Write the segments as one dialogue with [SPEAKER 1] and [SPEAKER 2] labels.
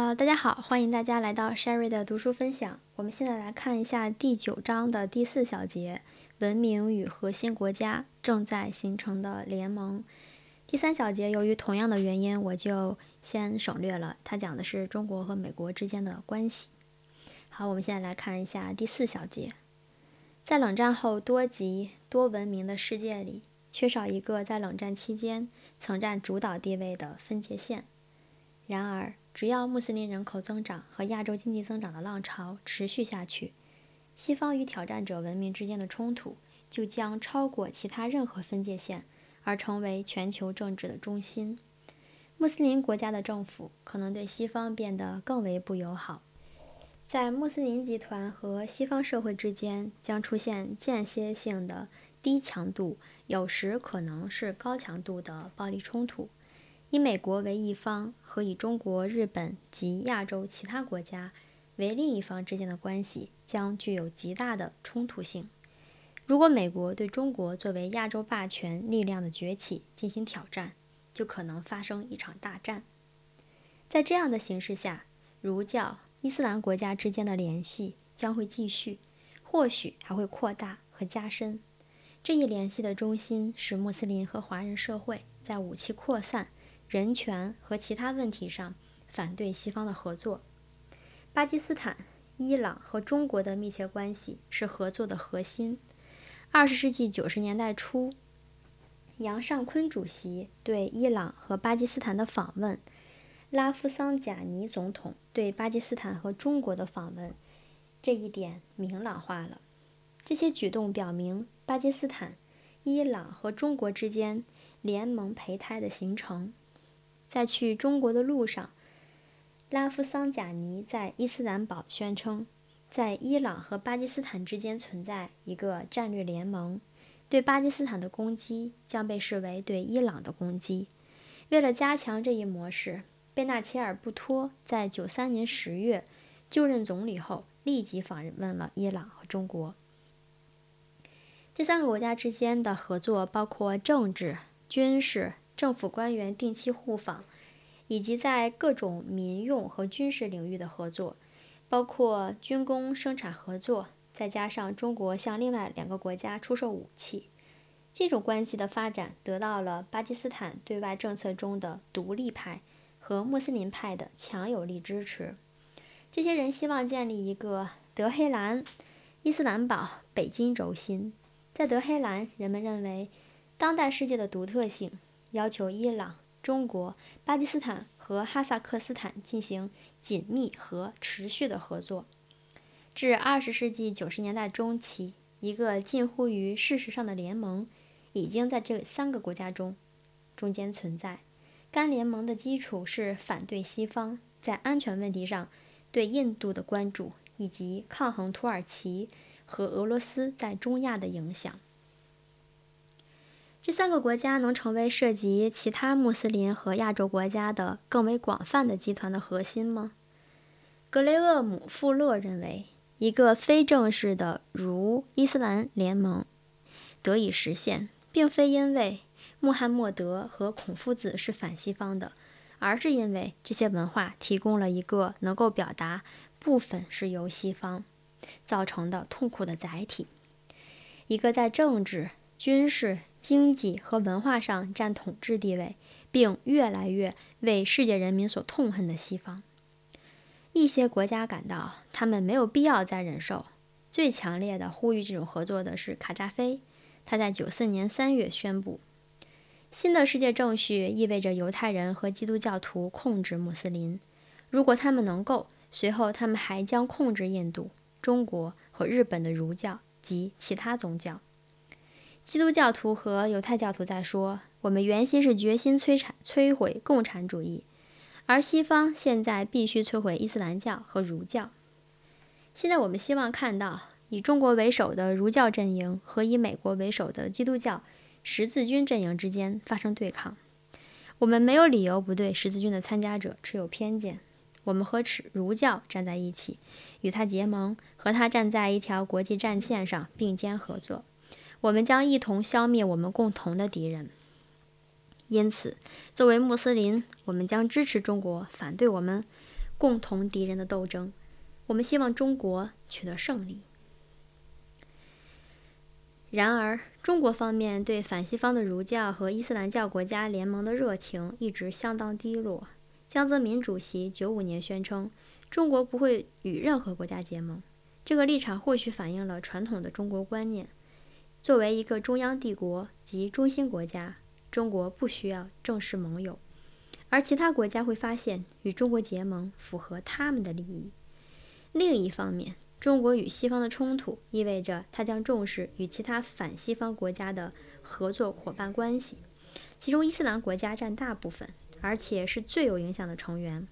[SPEAKER 1] 呃，大家好，欢迎大家来到 Sherry 的读书分享。我们现在来看一下第九章的第四小节：文明与核心国家正在形成的联盟。第三小节由于同样的原因，我就先省略了。它讲的是中国和美国之间的关系。好，我们现在来看一下第四小节。在冷战后多极多文明的世界里，缺少一个在冷战期间曾占主导地位的分界线。然而，只要穆斯林人口增长和亚洲经济增长的浪潮持续下去，西方与挑战者文明之间的冲突就将超过其他任何分界线，而成为全球政治的中心。穆斯林国家的政府可能对西方变得更为不友好，在穆斯林集团和西方社会之间将出现间歇性的低强度，有时可能是高强度的暴力冲突。以美国为一方和以中国、日本及亚洲其他国家为另一方之间的关系将具有极大的冲突性。如果美国对中国作为亚洲霸权力量的崛起进行挑战，就可能发生一场大战。在这样的形势下，儒教、伊斯兰国家之间的联系将会继续，或许还会扩大和加深。这一联系的中心是穆斯林和华人社会在武器扩散。人权和其他问题上反对西方的合作。巴基斯坦、伊朗和中国的密切关系是合作的核心。二十世纪九十年代初，杨尚昆主席对伊朗和巴基斯坦的访问，拉夫桑贾尼总统对巴基斯坦和中国的访问，这一点明朗化了。这些举动表明，巴基斯坦、伊朗和中国之间联盟胚胎的形成。在去中国的路上，拉夫桑贾尼在伊斯兰堡宣称，在伊朗和巴基斯坦之间存在一个战略联盟，对巴基斯坦的攻击将被视为对伊朗的攻击。为了加强这一模式，贝纳切尔·布托在九三年十月就任总理后，立即访问了伊朗和中国。这三个国家之间的合作包括政治、军事。政府官员定期互访，以及在各种民用和军事领域的合作，包括军工生产合作，再加上中国向另外两个国家出售武器，这种关系的发展得到了巴基斯坦对外政策中的独立派和穆斯林派的强有力支持。这些人希望建立一个德黑兰、伊斯兰堡、北京轴心。在德黑兰，人们认为当代世界的独特性。要求伊朗、中国、巴基斯坦和哈萨克斯坦进行紧密和持续的合作。至二十世纪九十年代中期，一个近乎于事实上的联盟已经在这三个国家中中间存在。该联盟的基础是反对西方在安全问题上对印度的关注，以及抗衡土耳其和俄罗斯在中亚的影响。这三个国家能成为涉及其他穆斯林和亚洲国家的更为广泛的集团的核心吗？格雷厄姆·富勒认为，一个非正式的如伊斯兰联盟得以实现，并非因为穆罕默德和孔夫子是反西方的，而是因为这些文化提供了一个能够表达部分是由西方造成的痛苦的载体，一个在政治。军事、经济和文化上占统治地位，并越来越为世界人民所痛恨的西方，一些国家感到他们没有必要再忍受。最强烈的呼吁这种合作的是卡扎菲，他在九四年三月宣布，新的世界正序意味着犹太人和基督教徒控制穆斯林。如果他们能够，随后他们还将控制印度、中国和日本的儒教及其他宗教。基督教徒和犹太教徒在说：“我们原先是决心摧残、摧毁共产主义，而西方现在必须摧毁伊斯兰教和儒教。现在我们希望看到以中国为首的儒教阵营和以美国为首的基督教十字军阵营之间发生对抗。我们没有理由不对十字军的参加者持有偏见。我们和耻儒教站在一起，与他结盟，和他站在一条国际战线上并肩合作。”我们将一同消灭我们共同的敌人。因此，作为穆斯林，我们将支持中国反对我们共同敌人的斗争。我们希望中国取得胜利。然而，中国方面对反西方的儒教和伊斯兰教国家联盟的热情一直相当低落。江泽民主席九五年宣称，中国不会与任何国家结盟。这个立场或许反映了传统的中国观念：作为一个中央帝国及中心国家，中国不需要正式盟友，而其他国家会发现与中国结盟符合他们的利益。另一方面，中国与西方的冲突意味着它将重视与其他反西方国家的合作伙伴关系，其中伊斯兰国家占大部分，而且是最有影响的成员。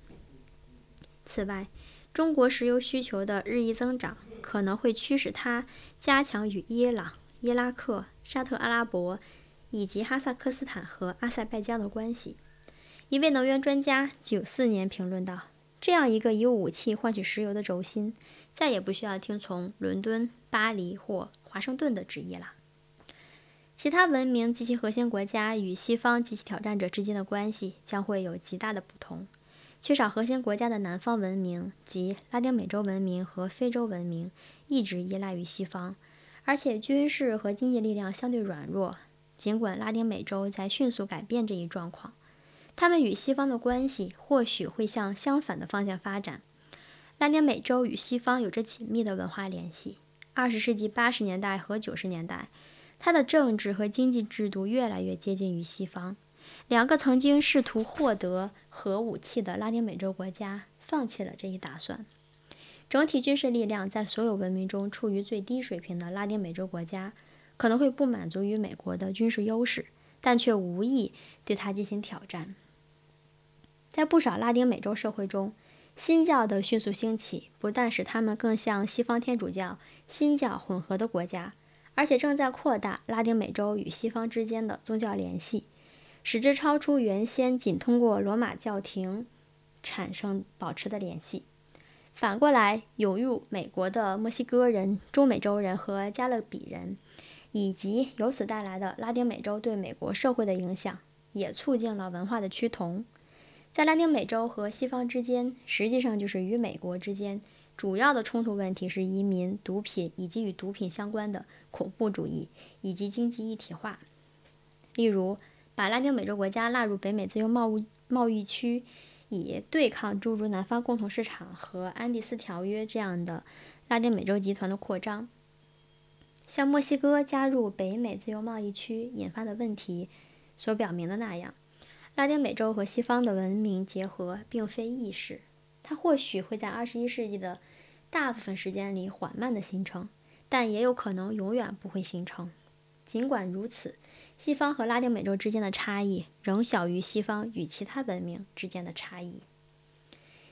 [SPEAKER 1] 此外，中国石油需求的日益增长可能会驱使它加强与伊朗、伊拉克、沙特阿拉伯以及哈萨克斯坦和阿塞拜疆的关系。一位能源专家九四年评论道：“这样一个以武器换取石油的轴心。”再也不需要听从伦敦、巴黎或华盛顿的旨意了。其他文明及其核心国家与西方及其挑战者之间的关系将会有极大的不同。缺少核心国家的南方文明及拉丁美洲文明和非洲文明一直依赖于西方，而且军事和经济力量相对软弱。尽管拉丁美洲在迅速改变这一状况，他们与西方的关系或许会向相反的方向发展。拉丁美洲与西方有着紧密的文化联系。二十世纪八十年代和九十年代，它的政治和经济制度越来越接近于西方。两个曾经试图获得核武器的拉丁美洲国家放弃了这一打算。整体军事力量在所有文明中处于最低水平的拉丁美洲国家，可能会不满足于美国的军事优势，但却无意对它进行挑战。在不少拉丁美洲社会中，新教的迅速兴起，不但使他们更像西方天主教、新教混合的国家，而且正在扩大拉丁美洲与西方之间的宗教联系，使之超出原先仅通过罗马教廷产生保持的联系。反过来，涌入美国的墨西哥人、中美洲人和加勒比人，以及由此带来的拉丁美洲对美国社会的影响，也促进了文化的趋同。在拉丁美洲和西方之间，实际上就是与美国之间主要的冲突问题是移民、毒品以及与毒品相关的恐怖主义以及经济一体化。例如，把拉丁美洲国家纳入北美自由贸易贸易区，以对抗诸如南方共同市场和安第斯条约这样的拉丁美洲集团的扩张。像墨西哥加入北美自由贸易区引发的问题所表明的那样。拉丁美洲和西方的文明结合并非易事，它或许会在二十一世纪的大部分时间里缓慢地形成，但也有可能永远不会形成。尽管如此，西方和拉丁美洲之间的差异仍小于西方与其他文明之间的差异。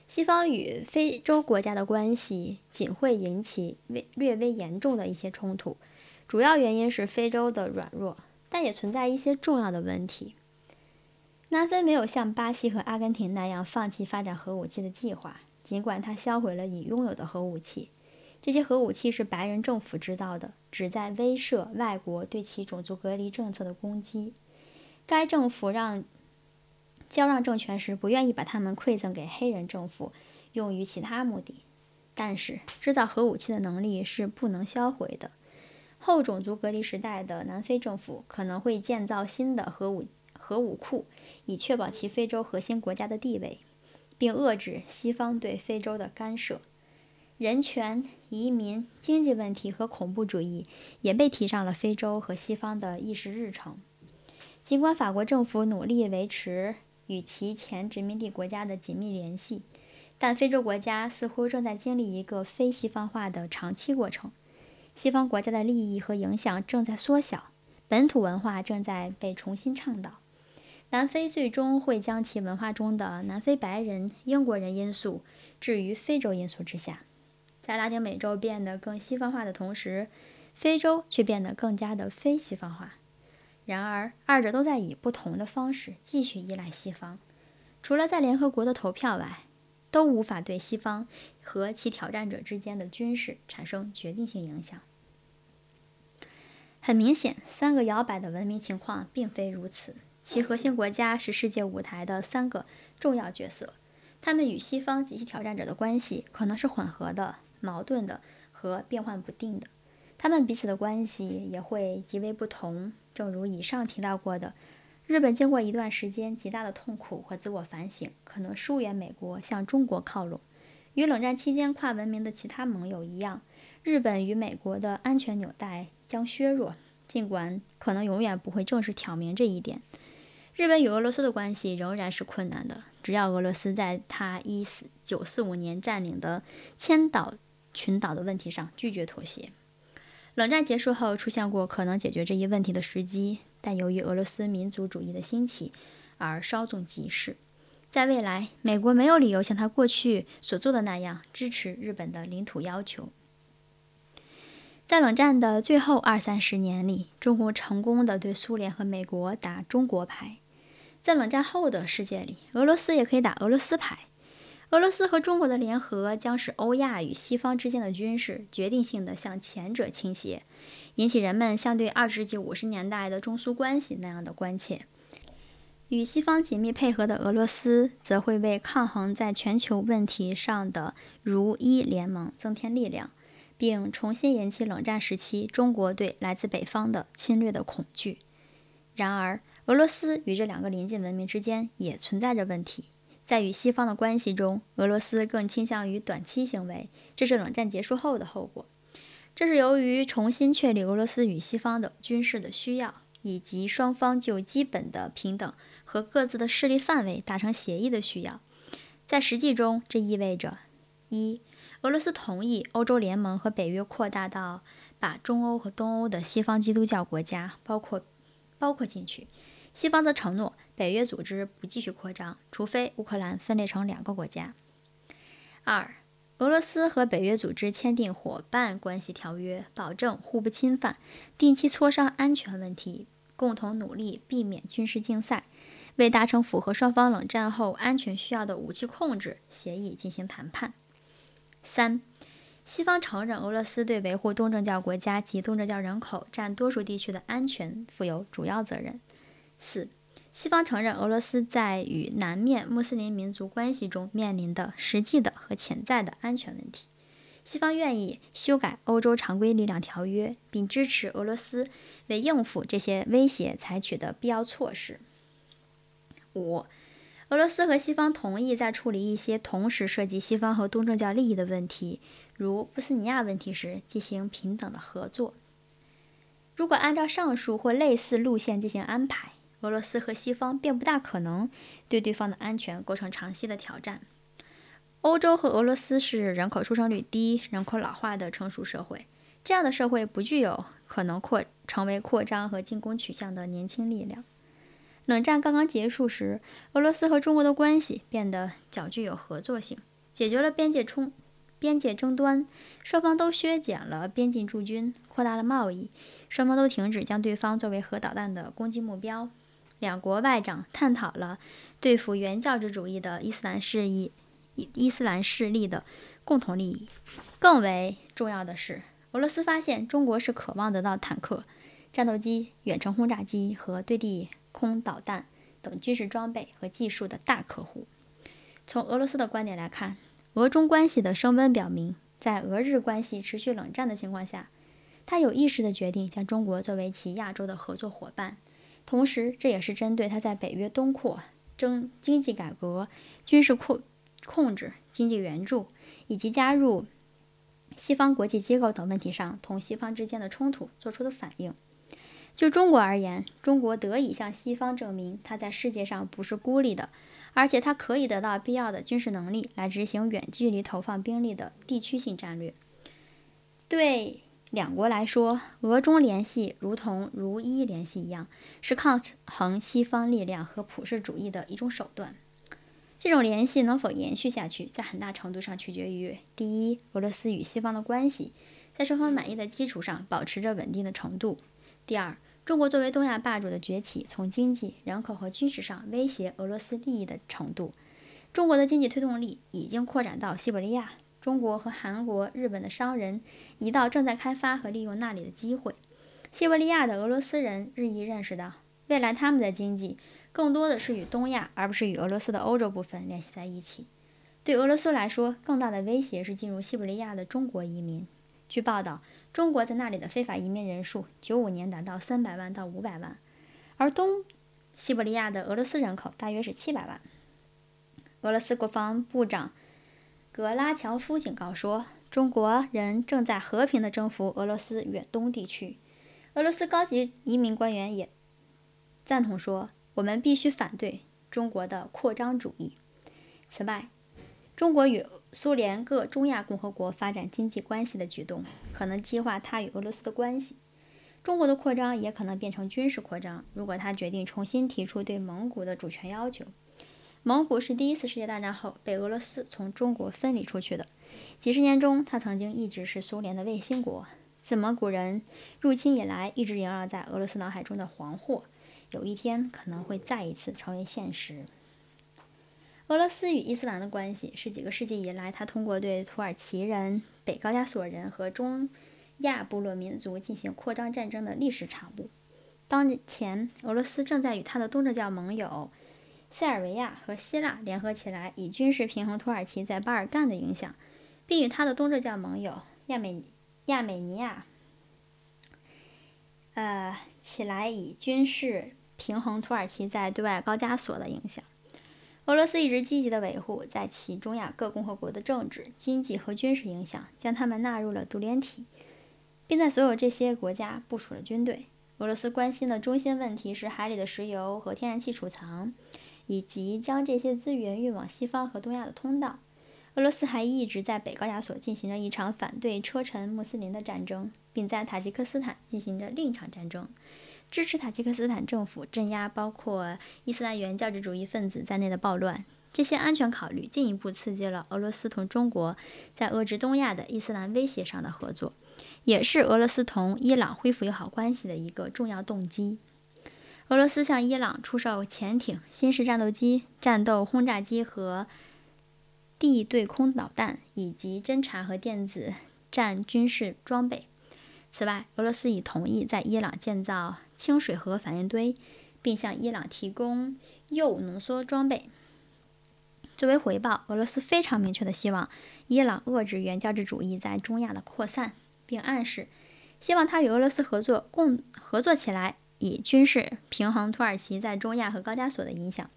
[SPEAKER 1] 西方与非洲国家的关系仅会引起微略微严重的一些冲突，主要原因是非洲的软弱，但也存在一些重要的问题。南非没有像巴西和阿根廷那样放弃发展核武器的计划，尽管它销毁了已拥有的核武器。这些核武器是白人政府制造的，旨在威慑外国对其种族隔离政策的攻击。该政府让交让政权时不愿意把它们馈赠给黑人政府，用于其他目的。但是，制造核武器的能力是不能销毁的。后种族隔离时代的南非政府可能会建造新的核武。核武库，以确保其非洲核心国家的地位，并遏制西方对非洲的干涉。人权、移民、经济问题和恐怖主义也被提上了非洲和西方的议事日程。尽管法国政府努力维持与其前殖民地国家的紧密联系，但非洲国家似乎正在经历一个非西方化的长期过程。西方国家的利益和影响正在缩小，本土文化正在被重新倡导。南非最终会将其文化中的南非白人、英国人因素置于非洲因素之下。在拉丁美洲变得更西方化的同时，非洲却变得更加的非西方化。然而，二者都在以不同的方式继续依赖西方。除了在联合国的投票外，都无法对西方和其挑战者之间的军事产生决定性影响。很明显，三个摇摆的文明情况并非如此。其核心国家是世界舞台的三个重要角色，他们与西方及其挑战者的关系可能是混合的、矛盾的和变幻不定的。他们彼此的关系也会极为不同。正如以上提到过的，日本经过一段时间极大的痛苦和自我反省，可能疏远美国，向中国靠拢。与冷战期间跨文明的其他盟友一样，日本与美国的安全纽带将削弱，尽管可能永远不会正式挑明这一点。日本与俄罗斯的关系仍然是困难的，只要俄罗斯在他一四九四五年占领的千岛群岛的问题上拒绝妥协。冷战结束后，出现过可能解决这一问题的时机，但由于俄罗斯民族主义的兴起而稍纵即逝。在未来，美国没有理由像他过去所做的那样支持日本的领土要求。在冷战的最后二三十年里，中国成功的对苏联和美国打中国牌。在冷战后的世界里，俄罗斯也可以打俄罗斯牌。俄罗斯和中国的联合将使欧亚与西方之间的军事决定性的向前者倾斜，引起人们像对二十世纪五十年代的中苏关系那样的关切。与西方紧密配合的俄罗斯，则会为抗衡在全球问题上的如一联盟增添力量，并重新引起冷战时期中国对来自北方的侵略的恐惧。然而，俄罗斯与这两个邻近文明之间也存在着问题。在与西方的关系中，俄罗斯更倾向于短期行为，这是冷战结束后的后果。这是由于重新确立俄罗斯与西方的军事的需要，以及双方就基本的平等和各自的势力范围达成协议的需要。在实际中，这意味着：一、俄罗斯同意欧洲联盟和北约扩大到把中欧和东欧的西方基督教国家包括。包括进去，西方则承诺北约组织不继续扩张，除非乌克兰分裂成两个国家。二、俄罗斯和北约组织签订伙伴关系条约，保证互不侵犯，定期磋商安全问题，共同努力避免军事竞赛，为达成符合双方冷战后安全需要的武器控制协议进行谈判。三。西方承认俄罗斯对维护东正教国家及东正教人口占多数地区的安全负有主要责任。四、西方承认俄罗斯在与南面穆斯林民族关系中面临的实际的和潜在的安全问题。西方愿意修改欧洲常规力量条约，并支持俄罗斯为应付这些威胁采取的必要措施。五。俄罗斯和西方同意在处理一些同时涉及西方和东正教利益的问题，如波斯尼亚问题时进行平等的合作。如果按照上述或类似路线进行安排，俄罗斯和西方便不大可能对对方的安全构成长期的挑战。欧洲和俄罗斯是人口出生率低、人口老化的成熟社会，这样的社会不具有可能扩成为扩张和进攻取向的年轻力量。冷战刚刚结束时，俄罗斯和中国的关系变得较具有合作性，解决了边界冲、边界争端，双方都削减了边境驻军，扩大了贸易，双方都停止将对方作为核导弹的攻击目标。两国外长探讨了对付原教旨主义的伊斯兰势力、伊斯兰势力的共同利益。更为重要的是，俄罗斯发现中国是渴望得到坦克、战斗机、远程轰炸机和对地。空导弹等军事装备和技术的大客户。从俄罗斯的观点来看，俄中关系的升温表明，在俄日关系持续冷战的情况下，他有意识地决定将中国作为其亚洲的合作伙伴。同时，这也是针对他在北约东扩、征经济改革、军事控控制、经济援助以及加入西方国际机构等问题上同西方之间的冲突做出的反应。就中国而言，中国得以向西方证明，它在世界上不是孤立的，而且它可以得到必要的军事能力来执行远距离投放兵力的地区性战略。对两国来说，俄中联系如同如一联系一样，是抗衡西方力量和普世主义的一种手段。这种联系能否延续下去，在很大程度上取决于：第一，俄罗斯与西方的关系在双方满意的基础上保持着稳定的程度；第二，中国作为东亚霸主的崛起，从经济、人口和军事上威胁俄罗斯利益的程度。中国的经济推动力已经扩展到西伯利亚。中国和韩国、日本的商人一道正在开发和利用那里的机会。西伯利亚的俄罗斯人日益认识到，未来他们的经济更多的是与东亚，而不是与俄罗斯的欧洲部分联系在一起。对俄罗斯来说，更大的威胁是进入西伯利亚的中国移民。据报道，中国在那里的非法移民人数，九五年达到三百万到五百万，而东西伯利亚的俄罗斯人口大约是七百万。俄罗斯国防部长格拉乔夫警告说，中国人正在和平地征服俄罗斯远东地区。俄罗斯高级移民官员也赞同说，我们必须反对中国的扩张主义。此外，中国与苏联各中亚共和国发展经济关系的举动，可能激化它与俄罗斯的关系。中国的扩张也可能变成军事扩张。如果他决定重新提出对蒙古的主权要求，蒙古是第一次世界大战后被俄罗斯从中国分离出去的。几十年中，它曾经一直是苏联的卫星国。自蒙古人入侵以来，一直萦绕在俄罗斯脑海中的黄祸，有一天可能会再一次成为现实。俄罗斯与伊斯兰的关系是几个世纪以来，他通过对土耳其人、北高加索人和中亚部落民族进行扩张战争的历史产物。当前，俄罗斯正在与他的东正教盟友塞尔维亚和希腊联合起来，以军事平衡土耳其在巴尔干的影响，并与他的东正教盟友亚美亚美尼亚，呃，起来以军事平衡土耳其在对外高加索的影响。俄罗斯一直积极地维护在其中亚各共和国的政治、经济和军事影响，将他们纳入了独联体，并在所有这些国家部署了军队。俄罗斯关心的中心问题是海里的石油和天然气储藏，以及将这些资源运往西方和东亚的通道。俄罗斯还一直在北高加索进行着一场反对车臣穆斯林的战争，并在塔吉克斯坦进行着另一场战争。支持塔吉克斯坦政府镇压包括伊斯兰原教旨主义分子在内的暴乱。这些安全考虑进一步刺激了俄罗斯同中国在遏制东亚的伊斯兰威胁上的合作，也是俄罗斯同伊朗恢复友好关系的一个重要动机。俄罗斯向伊朗出售潜艇、新式战斗机、战斗轰炸机和地对空导弹，以及侦察和电子战军事装备。此外，俄罗斯已同意在伊朗建造清水核反应堆，并向伊朗提供铀浓缩装备。作为回报，俄罗斯非常明确的希望伊朗遏制原教旨主义在中亚的扩散，并暗示希望他与俄罗斯合作，共合作起来，以军事平衡土耳其在中亚和高加索的影响。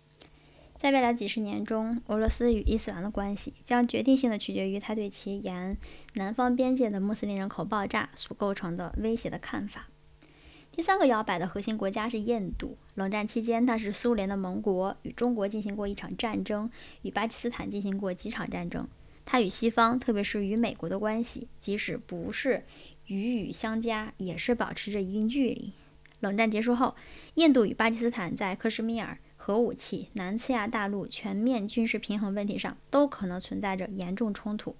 [SPEAKER 1] 在未来几十年中，俄罗斯与伊斯兰的关系将决定性的取决于他对其沿南方边界的穆斯林人口爆炸所构成的威胁的看法。第三个摇摆的核心国家是印度。冷战期间，它是苏联的盟国，与中国进行过一场战争，与巴基斯坦进行过几场战争。它与西方，特别是与美国的关系，即使不是与语相加，也是保持着一定距离。冷战结束后，印度与巴基斯坦在克什米尔。核武器、南次亚大陆全面军事平衡问题上，都可能存在着严重冲突。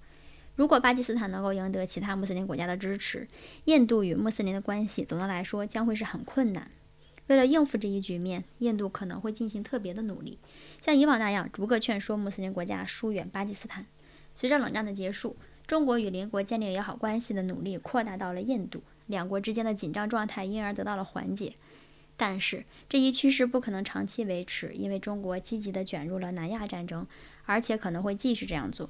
[SPEAKER 1] 如果巴基斯坦能够赢得其他穆斯林国家的支持，印度与穆斯林的关系总的来说将会是很困难。为了应付这一局面，印度可能会进行特别的努力，像以往那样逐个劝说穆斯林国家疏远巴基斯坦。随着冷战的结束，中国与邻国建立友好关系的努力扩大到了印度，两国之间的紧张状态因而得到了缓解。但是这一趋势不可能长期维持，因为中国积极地卷入了南亚战争，而且可能会继续这样做。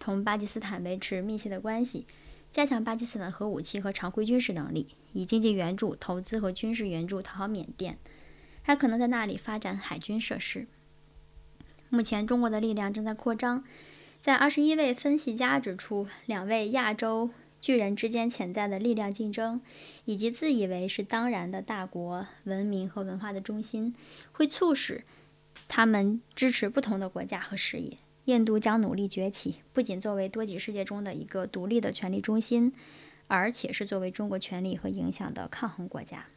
[SPEAKER 1] 同巴基斯坦维持密切的关系，加强巴基斯坦核武器和常规军事能力，以经济援助、投资和军事援助讨好缅甸，还可能在那里发展海军设施。目前，中国的力量正在扩张。在二十一位分析家指出，两位亚洲。巨人之间潜在的力量竞争，以及自以为是当然的大国文明和文化的中心，会促使他们支持不同的国家和事业。印度将努力崛起，不仅作为多极世界中的一个独立的权力中心，而且是作为中国权力和影响的抗衡国家。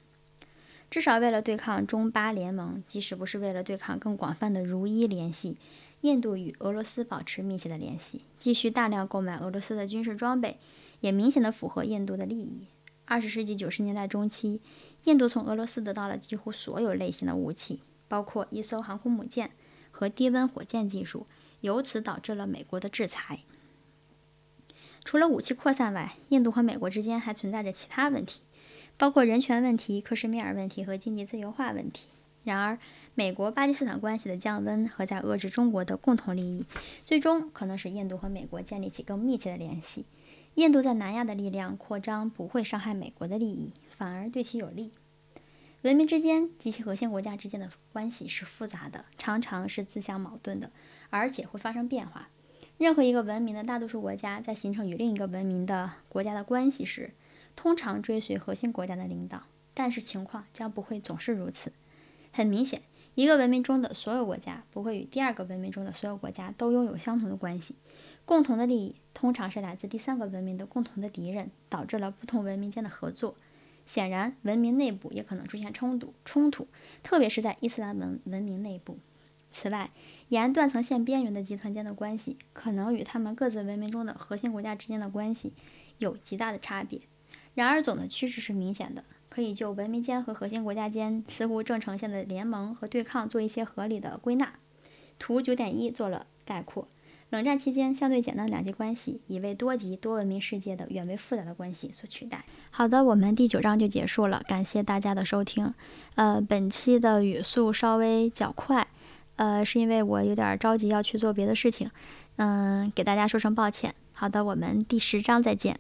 [SPEAKER 1] 至少为了对抗中巴联盟，即使不是为了对抗更广泛的如一联系，印度与俄罗斯保持密切的联系，继续大量购买俄罗斯的军事装备。也明显的符合印度的利益。二十世纪九十年代中期，印度从俄罗斯得到了几乎所有类型的武器，包括一艘航空母舰和低温火箭技术，由此导致了美国的制裁。除了武器扩散外，印度和美国之间还存在着其他问题，包括人权问题、克什米尔问题和经济自由化问题。然而，美国巴基斯坦关系的降温和在遏制中国的共同利益，最终可能使印度和美国建立起更密切的联系。印度在南亚的力量扩张不会伤害美国的利益，反而对其有利。文明之间及其核心国家之间的关系是复杂的，常常是自相矛盾的，而且会发生变化。任何一个文明的大多数国家在形成与另一个文明的国家的关系时，通常追随核心国家的领导，但是情况将不会总是如此。很明显，一个文明中的所有国家不会与第二个文明中的所有国家都拥有相同的关系。共同的利益通常是来自第三个文明的共同的敌人，导致了不同文明间的合作。显然，文明内部也可能出现冲突，冲突，特别是在伊斯兰文文明内部。此外，沿断层线边缘的集团间的关系，可能与他们各自文明中的核心国家之间的关系有极大的差别。然而，总的趋势是明显的。可以就文明间和核心国家间似乎正呈现的联盟和对抗做一些合理的归纳。图九点一做了概括。冷战期间相对简单的两极关系已为多极多文明世界的远为复杂的关系所取代。好的，我们第九章就结束了，感谢大家的收听。呃，本期的语速稍微较快，呃，是因为我有点着急要去做别的事情，嗯，给大家说声抱歉。好的，我们第十章再见。